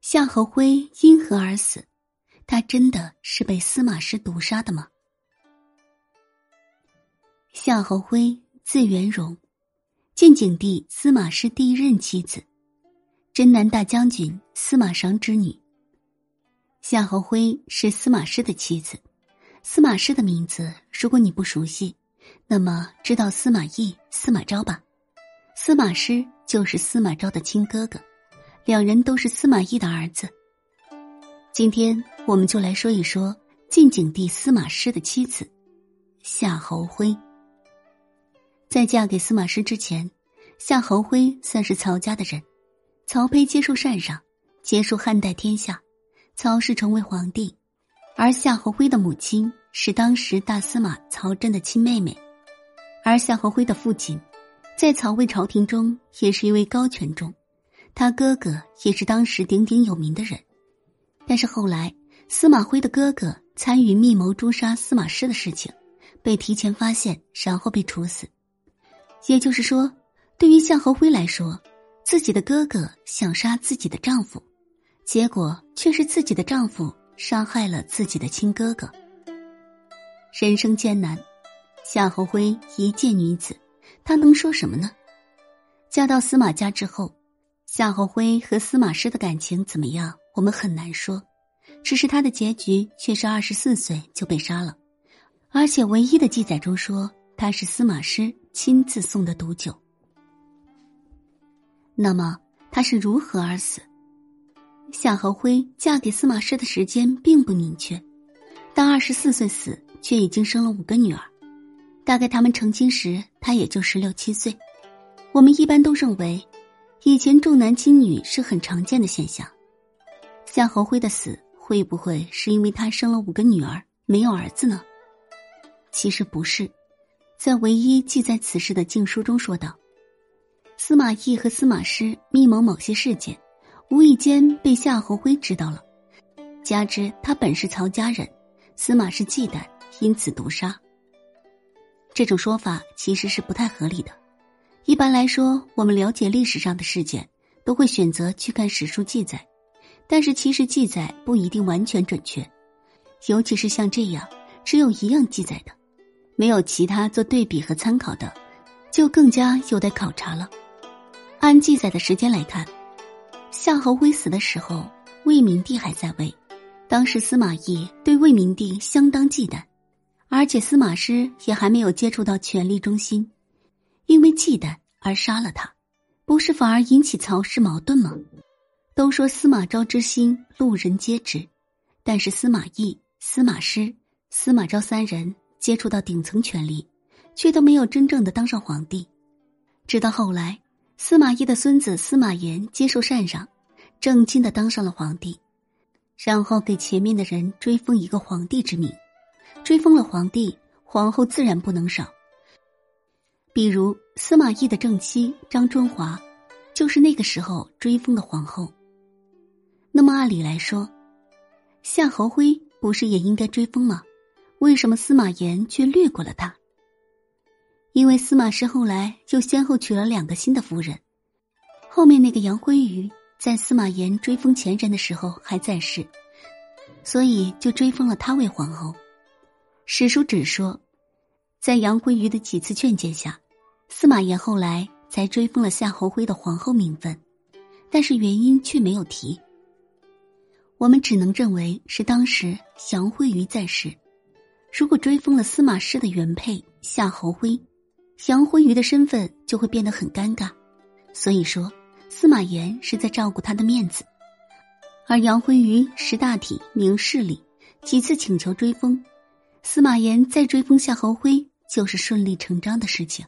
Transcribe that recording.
夏侯徽因何而死？他真的是被司马师毒杀的吗？夏侯徽字元荣，晋景帝司马师第一任妻子，征南大将军司马尚之女。夏侯徽是司马师的妻子。司马师的名字，如果你不熟悉，那么知道司马懿、司马昭吧？司马师就是司马昭的亲哥哥，两人都是司马懿的儿子。今天我们就来说一说晋景帝司马师的妻子夏侯徽。在嫁给司马师之前，夏侯徽算是曹家的人，曹丕接受禅让，结束汉代天下。曹氏成为皇帝，而夏侯徽的母亲是当时大司马曹真的亲妹妹，而夏侯徽的父亲，在曹魏朝廷中也是一位高权重，他哥哥也是当时鼎鼎有名的人，但是后来司马徽的哥哥参与密谋诛杀司马师的事情，被提前发现，然后被处死。也就是说，对于夏侯徽来说，自己的哥哥想杀自己的丈夫。结果却是自己的丈夫杀害了自己的亲哥哥。人生艰难，夏侯徽一介女子，她能说什么呢？嫁到司马家之后，夏侯徽和司马师的感情怎么样？我们很难说。只是他的结局却是二十四岁就被杀了，而且唯一的记载中说他是司马师亲自送的毒酒。那么他是如何而死？夏侯徽嫁给司马师的时间并不明确，但二十四岁死，却已经生了五个女儿。大概他们成亲时，他也就十六七岁。我们一般都认为，以前重男轻女是很常见的现象。夏侯徽的死会不会是因为他生了五个女儿没有儿子呢？其实不是，在唯一记载此事的禁书中说道：司马懿和司马师密谋某些事件。无意间被夏侯徽知道了，加之他本是曹家人，司马氏忌惮，因此毒杀。这种说法其实是不太合理的。一般来说，我们了解历史上的事件，都会选择去看史书记载，但是其实记载不一定完全准确，尤其是像这样只有一样记载的，没有其他做对比和参考的，就更加有待考察了。按记载的时间来看。夏侯徽死的时候，魏明帝还在位。当时司马懿对魏明帝相当忌惮，而且司马师也还没有接触到权力中心，因为忌惮而杀了他，不是反而引起曹氏矛盾吗？都说司马昭之心，路人皆知，但是司马懿、司马师、司马昭三人接触到顶层权力，却都没有真正的当上皇帝，直到后来。司马懿的孙子司马炎接受禅让，正经的当上了皇帝，然后给前面的人追封一个皇帝之名，追封了皇帝，皇后自然不能少。比如司马懿的正妻张春华，就是那个时候追封的皇后。那么按理来说，夏侯徽不是也应该追封吗？为什么司马炎却略过了他？因为司马师后来又先后娶了两个新的夫人，后面那个杨辉瑜在司马炎追封前人的时候还在世，所以就追封了他为皇后。史书只说，在杨辉瑜的几次劝谏下，司马炎后来才追封了夏侯徽的皇后名分，但是原因却没有提。我们只能认为是当时杨辉瑜在世，如果追封了司马师的原配夏侯徽。杨辉瑜的身份就会变得很尴尬，所以说司马炎是在照顾他的面子，而杨辉瑜识大体、明事理，几次请求追封，司马炎再追封夏侯徽就是顺理成章的事情。